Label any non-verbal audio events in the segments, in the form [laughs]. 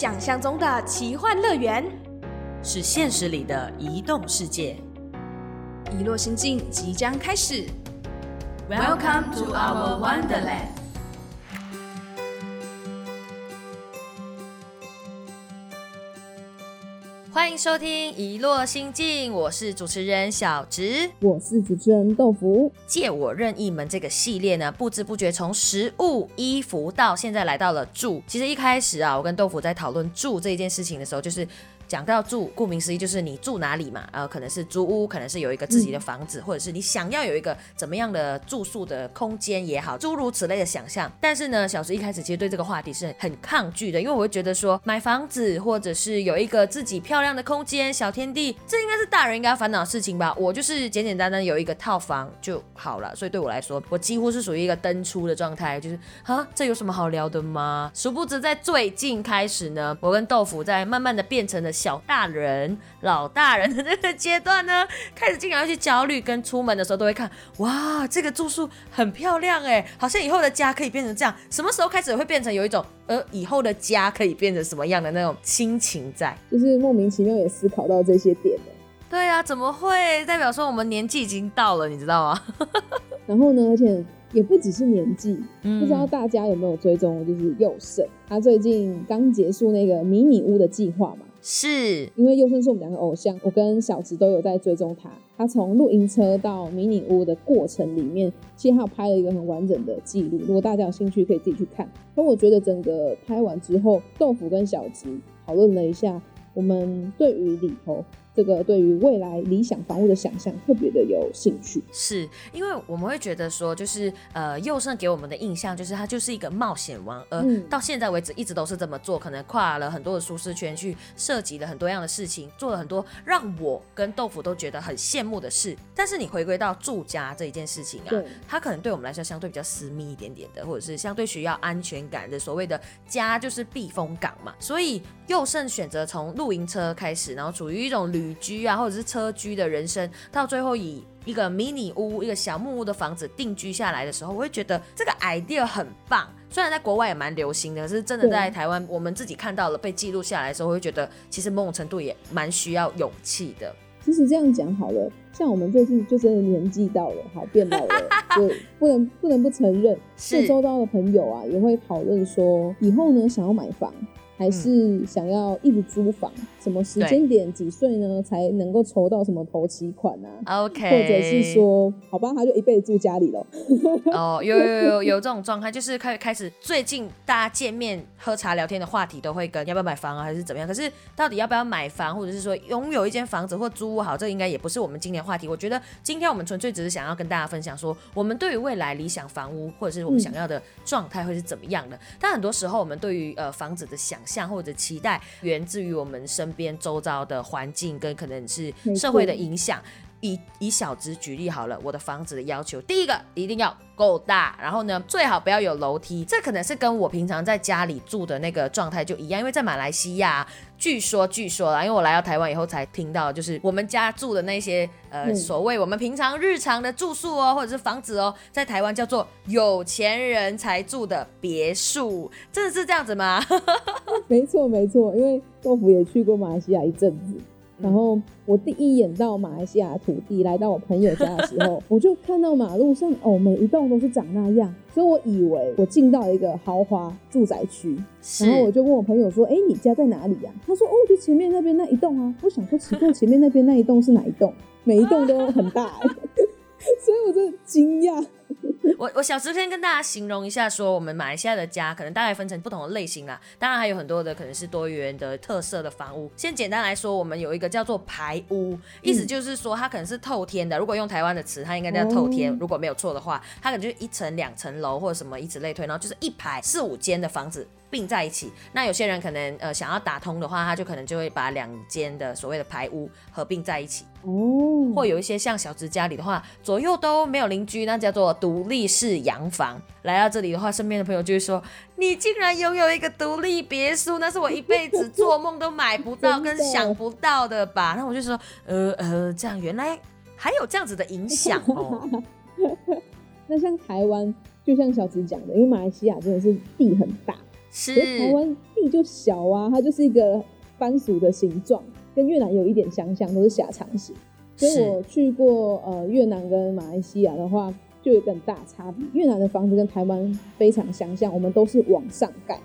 想象中的奇幻乐园，是现实里的移动世界。遗落心境即将开始。Welcome to our Wonderland. 欢迎收听《一落心境》，我是主持人小植。我是主持人豆腐。借我任意门这个系列呢，不知不觉从食物、衣服到现在来到了住。其实一开始啊，我跟豆腐在讨论住这一件事情的时候，就是。讲到住，顾名思义就是你住哪里嘛，呃，可能是租屋，可能是有一个自己的房子，或者是你想要有一个怎么样的住宿的空间也好，诸如此类的想象。但是呢，小石一开始其实对这个话题是很抗拒的，因为我会觉得说买房子或者是有一个自己漂亮的空间、小天地，这应该是大人应该烦恼的事情吧。我就是简简单单有一个套房就好了，所以对我来说，我几乎是属于一个登出的状态，就是啊，这有什么好聊的吗？殊不知在最近开始呢，我跟豆腐在慢慢的变成了。小大人、老大人的这个阶段呢，开始经常去焦虑，跟出门的时候都会看，哇，这个住宿很漂亮哎，好像以后的家可以变成这样。什么时候开始会变成有一种，呃，以后的家可以变成什么样的那种心情在？就是莫名其妙也思考到这些点了。对啊，怎么会？代表说我们年纪已经到了，你知道吗？[laughs] 然后呢，而且也不只是年纪，不知道大家有没有追踪，就是佑胜，他最近刚结束那个迷你屋的计划嘛。是因为优生是我们两个偶像，我跟小植都有在追踪他。他从露营车到迷你屋的过程里面，其实他有拍了一个很完整的记录。如果大家有兴趣，可以自己去看。可我觉得整个拍完之后，豆腐跟小植讨论了一下，我们对于里头。这个对于未来理想房屋的想象特别的有兴趣，是因为我们会觉得说，就是呃，佑胜给我们的印象就是他就是一个冒险王，而到现在为止一直都是这么做，可能跨了很多的舒适圈，去涉及了很多样的事情，做了很多让我跟豆腐都觉得很羡慕的事。但是你回归到住家这一件事情啊，它可能对我们来说相对比较私密一点点的，或者是相对需要安全感的，所谓的家就是避风港嘛。所以佑胜选择从露营车开始，然后处于一种旅。旅居啊，或者是车居的人生，到最后以一个迷你屋、一个小木屋的房子定居下来的时候，我会觉得这个 idea 很棒。虽然在国外也蛮流行的，可是真的在台湾，我们自己看到了被记录下来的时候，我会觉得其实某种程度也蛮需要勇气的。其实这样讲好了，像我们最近就真的年纪到了，好变老了，就不能不能不承认，[laughs] 是周遭的朋友啊也会讨论说，以后呢想要买房。还是想要一直租房，什么时间点几岁呢才能够筹到什么头期款啊？OK，或者是说，好吧，他就一辈子住家里了。哦，有有有有这种状态，就是开开始最近大家见面喝茶聊天的话题都会跟要不要买房啊，还是怎么样？可是到底要不要买房，或者是说拥有一间房子或租屋好，这应该也不是我们今年话题。我觉得今天我们纯粹只是想要跟大家分享说，我们对于未来理想房屋或者是我们想要的状态会是怎么样的。但很多时候我们对于呃房子的想。像或者期待源自于我们身边周遭的环境跟可能是社会的影响。以以小值举例好了，我的房子的要求，第一个一定要够大，然后呢最好不要有楼梯。这可能是跟我平常在家里住的那个状态就一样，因为在马来西亚，据说据说啦，因为我来到台湾以后才听到，就是我们家住的那些呃所谓我们平常日常的住宿哦，或者是房子哦，在台湾叫做有钱人才住的别墅，真的是这样子吗？[laughs] 没错没错，因为豆腐也去过马来西亚一阵子。然后我第一眼到马来西亚土地，来到我朋友家的时候，[laughs] 我就看到马路上哦，每一栋都是长那样，所以我以为我进到一个豪华住宅区。然后我就问我朋友说：“哎，你家在哪里呀？”他说：“哦，就前面那边那一栋啊。”我想说奇怪，前面那边那一栋是哪一栋？每一栋都很大，[laughs] 所以我真的惊讶。我我小时先跟大家形容一下，说我们马来西亚的家可能大概分成不同的类型啦，当然还有很多的可能是多元的特色的房屋。先简单来说，我们有一个叫做排屋，意思就是说它可能是透天的。如果用台湾的词，它应该叫透天，如果没有错的话，它可能就是一层、两层楼或者什么以此类推，然后就是一排四五间的房子。并在一起，那有些人可能呃想要打通的话，他就可能就会把两间的所谓的排屋合并在一起哦。或有一些像小直家里的话，左右都没有邻居，那叫做独立式洋房。来到这里的话，身边的朋友就会说：“你竟然拥有一个独立别墅，那是我一辈子做梦都买不到跟想不到的吧？”那我就说：“呃呃，这样原来还有这样子的影响哦。[laughs] ” [laughs] 那像台湾，就像小直讲的，因为马来西亚真的是地很大。是可是台湾地就小啊，它就是一个番薯的形状，跟越南有一点相像，都是狭长型。所以我去过呃越南跟马来西亚的话，就有很大差别。越南的房子跟台湾非常相像，我们都是往上盖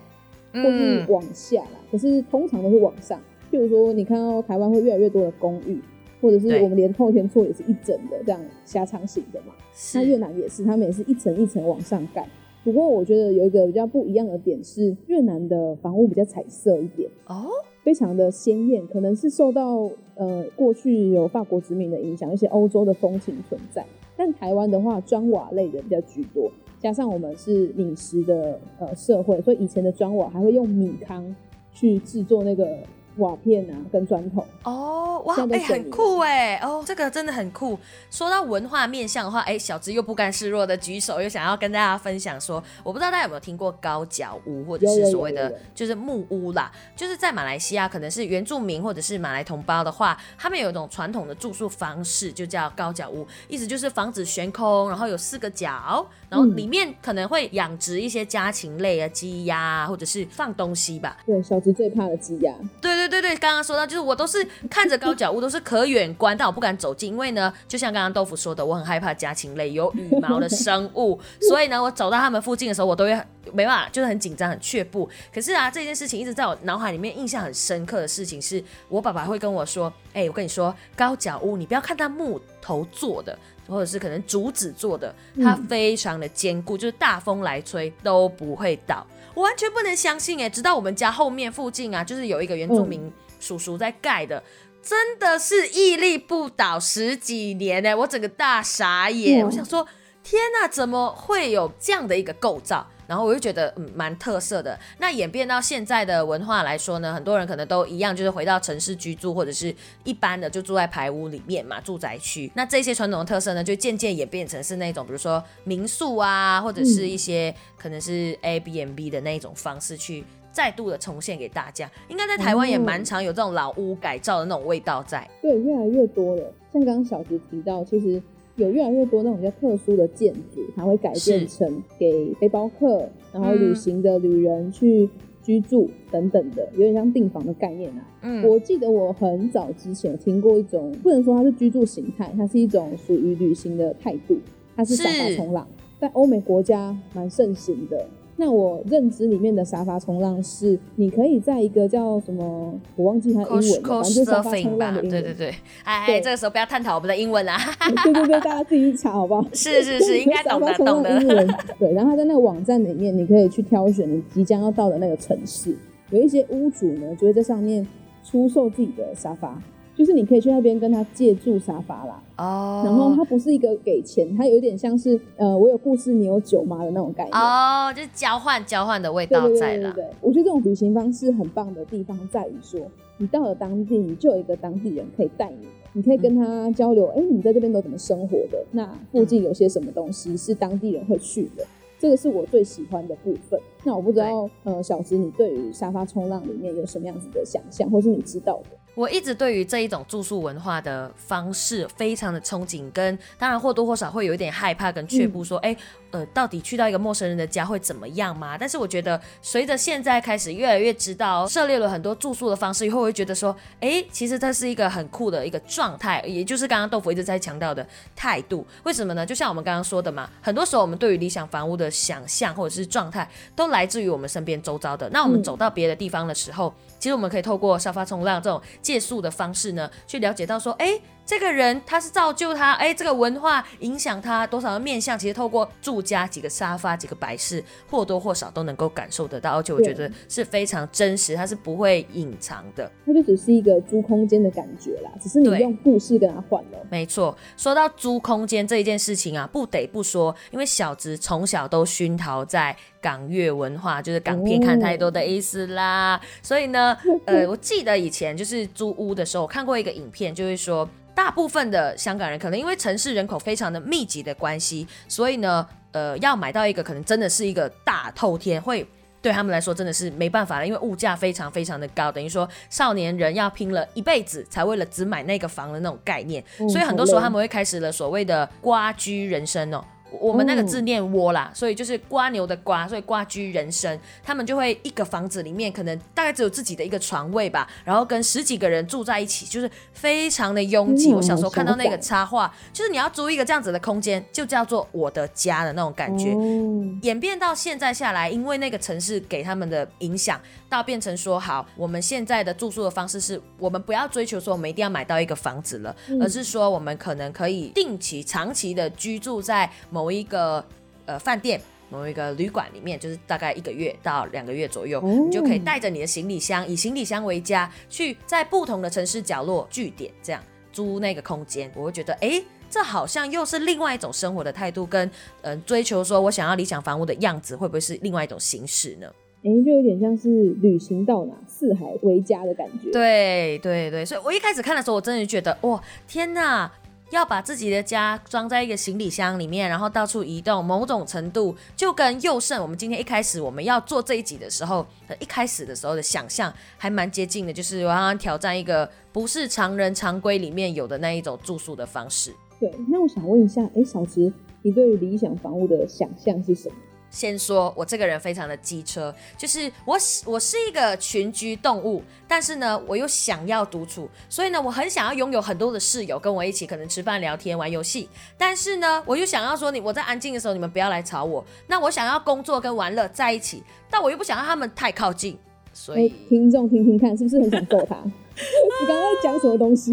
或是嗯，往下啦，可是通常都是往上。譬如说，你看到台湾会越来越多的公寓，或者是我们连后天厝也是一整的这样狭长型的嘛。那越南也是，他们也是一层一层往上盖。不过我觉得有一个比较不一样的点是，越南的房屋比较彩色一点，哦，非常的鲜艳，可能是受到呃过去有法国殖民的影响，一些欧洲的风情存在。但台湾的话，砖瓦类的比较居多，加上我们是米食的呃社会，所以以前的砖瓦还会用米糠去制作那个瓦片啊跟砖头。哦，哇，哎、很酷哎，哦，这个真的很酷。说到文化面向的话，哎、小直又不甘示弱的举手，又想要跟大家分享说，我不知道大家有没有听过高脚屋，或者是所谓的就是木屋啦，就是在马来西亚可能是原住民或者是马来同胞的话，他们有一种传统的住宿方式，就叫高脚屋，意思就是房子悬空，然后有四个角，然后嗯里面可能会养殖一些家禽类啊，鸡鸭啊，或者是放东西吧。对，小直最怕的鸡鸭。对对对对对，刚刚说到，就是我都是看着高脚屋，都是可远观，但我不敢走近，因为呢，就像刚刚豆腐说的，我很害怕家禽类有羽毛的生物，所以呢，我走到他们附近的时候，我都会没办法，就是很紧张、很却步。可是啊，这件事情一直在我脑海里面印象很深刻的事情是，我爸爸会跟我说：“哎、我跟你说，高脚屋你不要看它木头做的。”或者是可能竹子做的，它非常的坚固，就是大风来吹都不会倒。我完全不能相信哎！直到我们家后面附近啊，就是有一个原住民叔叔在盖的，真的是屹立不倒十几年哎！我整个大傻眼，哇我想说，天哪，怎么会有这样的一个构造？然后我就觉得嗯蛮特色的。那演变到现在的文化来说呢，很多人可能都一样，就是回到城市居住，或者是一般的就住在排屋里面嘛，住宅区。那这些传统的特色呢，就渐渐演变成是那种比如说民宿啊，或者是一些可能是 A B N B 的那一种方式去。再度的重现给大家，应该在台湾也蛮常有这种老屋改造的那种味道在。对，越来越多了。像刚刚小直提到，其实有越来越多那种比较特殊的建筑，它会改变成给背包客，然后嗯旅行的旅人去居住等等的，有点像订房的概念啊。嗯，我记得我很早之前有听过一种，不能说它是居住形态，它是一种属于旅行的态度，它是沙发是冲浪，在欧美国家蛮盛行的。那我认知里面的沙发冲浪是，你可以在一个叫什么，我忘记它英文了，反正就是沙发冲浪的英文。对对对，哎，对。这个时候不要探讨我们的英文啊，[laughs] 对对对，大家自己去查好不好？[laughs] 是是是，应该懂得沙发冲懂的，英文。[laughs] 对，然后它在那个网站里面，你可以去挑选你即将要到的那个城市，有一些屋主呢就会在上面出售自己的沙发，就是你可以去那边跟他借住沙发啦。哦，然后它不是一个给钱，它有一点像是呃，我有故事你有酒吗的那种概念。哦，就是交换交换的味道在了，对对对，我觉得这种旅行方式很棒的地方在于说，你到了当地，你就有一个当地人可以带你，你可以跟他交流，哎、你在这边都怎么生活的？那附近有些什么东西是当地人会去的？这个是我最喜欢的部分。那我不知道，呃，小直你对于沙发冲浪里面有什么样子的想象，或是你知道的？我一直对于这一种住宿文化的方式非常的憧憬，跟当然或多或少会有一点害怕跟却步，说，哎、呃，到底去到一个陌生人的家会怎么样吗？但是我觉得，随着现在开始越来越知道涉猎了很多住宿的方式以后，我会觉得说，哎，其实这是一个很酷的一个状态，也就是刚刚豆腐一直在强调的态度。为什么呢？就像我们刚刚说的嘛，很多时候我们对于理想房屋的想象或者是状态，都来自于我们身边周遭的。那我们嗯走到别的地方的时候，其实我们可以透过沙发冲浪这种借宿的方式呢，去了解到说，哎，这个人他是造就他，哎，这个文化影响他多少的面相，其实透过住家几个沙发、几个摆饰，或多或少都能够感受得到，而且我觉得是非常真实，他是不会隐藏的。它就只是一个租空间的感觉啦，只是你对用故事跟他换了。没错，说到租空间这一件事情啊，不得不说，因为小直从小都熏陶在港乐文化，就是港片看太多的意思啦。所以呢，呃，[laughs] 我记得以前就是租屋的时候，我看过一个影片，就是说。大部分的香港人可能因为城市人口非常的密集的关系，所以呢，呃，要买到一个可能真的是一个大透天，会对他们来说真的是没办法了，因为物价非常非常的高，等于说少年人要拼了一辈子才为了只买那个房的那种概念，嗯所以很多时候他们会开始了所谓的瓜居人生哦。我们那个字念窝啦，所以就是瓜牛的瓜，所以瓜居人生，他们就会一个房子里面可能大概只有自己的一个床位吧，然后跟十几个人住在一起，就是非常的拥挤。嗯我小时候看到那个插画，就是你要租一个这样子的空间，就叫做我的家的那种感觉。哦演变到现在下来，因为那个城市给他们的影响，到变成说好，我们现在的住宿的方式是我们不要追求说我们一定要买到一个房子了，而是说我们可能可以定期、长期的居住在某一个呃饭店。某一个旅馆里面，就是大概一个月到两个月左右，哦你就可以带着你的行李箱，以行李箱为家，去在不同的城市角落据点这样租那个空间。我会觉得，哎、这好像又是另外一种生活的态度，跟嗯、呃追求说我想要理想房屋的样子，会不会是另外一种形式呢？哎、就有点像是旅行到哪四海为家的感觉。，对对对，所以我一开始看的时候，我真的觉得哇，天哪！要把自己的家装在一个行李箱里面，然后到处移动，某种程度就跟佑胜我们今天一开始我们要做这一集的时候，呃一开始的时候的想象还蛮接近的，就是我要挑战一个不是常人常规里面有的那一种住宿的方式。对。那我想问一下，哎、小池，你对于理想房屋的想象是什么？先说我这个人非常的机车，就是我喜我是一个群居动物，但是呢，我又想要独处，所以呢，我很想要拥有很多的室友跟我一起，可能吃饭、聊天、玩游戏。但是呢，我又想要说你我在安静的时候，你们不要来吵我。那我想要工作跟玩乐在一起，但我又不想让他们太靠近，所哎、以听众听听看，是不是很想揍他？[laughs] 你刚刚在讲什么东西？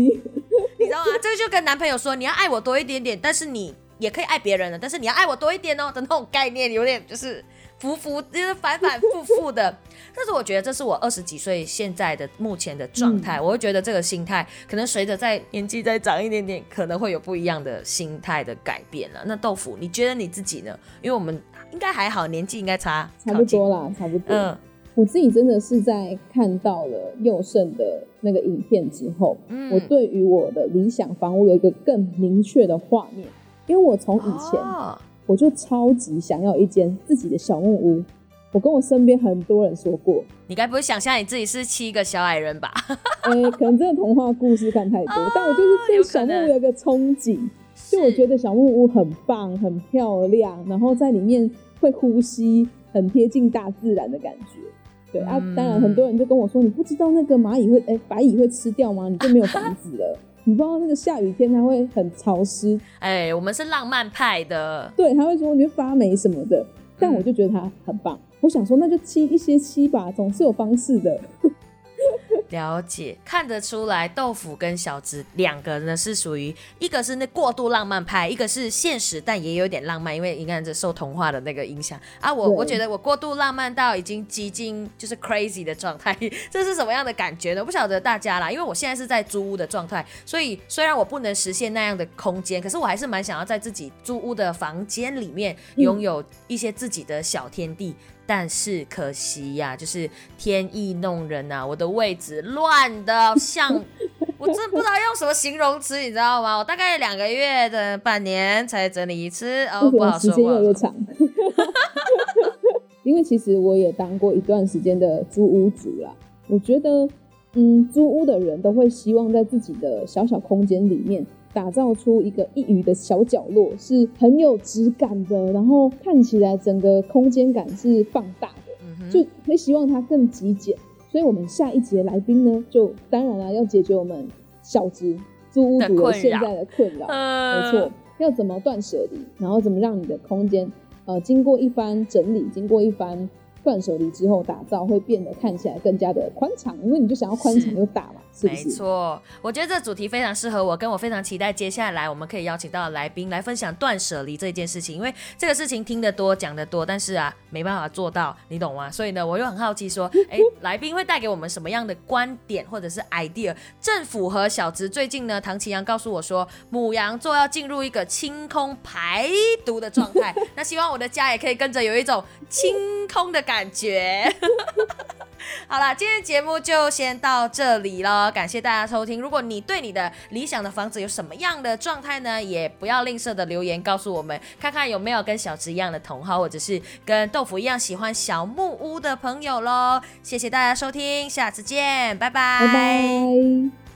你知道吗？这个就跟男朋友说你要爱我多一点点，但是你也可以爱别人的，但是你要爱我多一点哦的那种概念，有点就是浮浮，就是反反复复的。[laughs] 但是我觉得这是我二十几岁现在的目前的状态，我会觉得这个心态可能随着在年纪再长一点点，可能会有不一样的心态的改变了。那豆腐，你觉得你自己呢？因为我们应该还好，年纪应该差差不多啦，差不多。嗯我自己真的是在看到了佑胜的那个影片之后，嗯我对于我的理想房屋有一个更明确的画面，因为我从以前、哦我就超级想要一间自己的小木屋。我跟我身边很多人说过，你该不会想象你自己是七个小矮人吧？哎、[laughs] 可能真的童话故事看太多，但我就是对小木屋有一个憧憬，就我觉得小木屋很棒、很漂亮，然后在里面会呼吸，很贴近大自然的感觉。对、啊嗯，当然很多人就跟我说，你不知道那个蚂蚁会哎、白蚁会吃掉吗？你就没有房子了。[laughs] [laughs] 你不知道那个下雨天它会很潮湿，哎，我们是浪漫派的，对，他会说你会发霉什么的。但我就觉得它很棒，我想说那就漆一些漆吧，总是有方式的。了解，看得出来，豆腐跟小直两个呢是属于一个是那过度浪漫派，一个是现实但也有点浪漫，因为你看这受童话的那个影响啊。我我觉得我过度浪漫到已经接近就是 crazy 的状态，[laughs] 这是什么样的感觉呢？我不晓得大家啦，因为我现在是在租屋的状态，所以虽然我不能实现那样的空间，可是我还是蛮想要在自己租屋的房间里面拥有一些自己的小天地。但是可惜呀、就是天意弄人啊，我的位置乱的像，[laughs] 我真的不知道用什么形容词，你知道吗？我大概两个月的半年才整理一次，哦，不好说，么时间长？[laughs] 因为其实我也当过一段时间的租屋族啦。我觉得，嗯，租屋的人都会希望在自己的小小空间里面打造出一个一隅的小角落，是很有质感的，然后看起来整个空间感是放大的。嗯就会希望它更极简。所以，我们下一节来宾呢，就当然了，要解决我们小资租屋族的现在的困扰。呃没错，要怎么断舍离，然后怎么让你的空间，呃，经过一番整理，经过一番断舍离之后打造，会变得看起来更加的宽敞，因为你就想要宽敞是又大嘛，是不没？错，我觉得这主题非常适合我，跟我非常期待接下来我们可以邀请到的来宾来分享断舍离这件事情，因为这个事情听得多讲得多，但是啊没办法做到，你懂吗？所以呢，我又很好奇说，[laughs] 哎，来宾会带给我们什么样的观点或者是 idea，正符合小植最近呢，唐奇阳告诉我说，母羊座要进入一个清空排毒的状态，[laughs] 那希望我的家也可以跟着有一种清空的感觉。[laughs] 好啦，今天节目就先到这里了，感谢大家收听。如果你对你的理想的房子有什么样的状态呢，也不要吝啬的留言告诉我们，看看有没有跟小直一样的同好，或者是跟豆腐一样喜欢小木屋的朋友喽。谢谢大家收听，下次见，拜拜。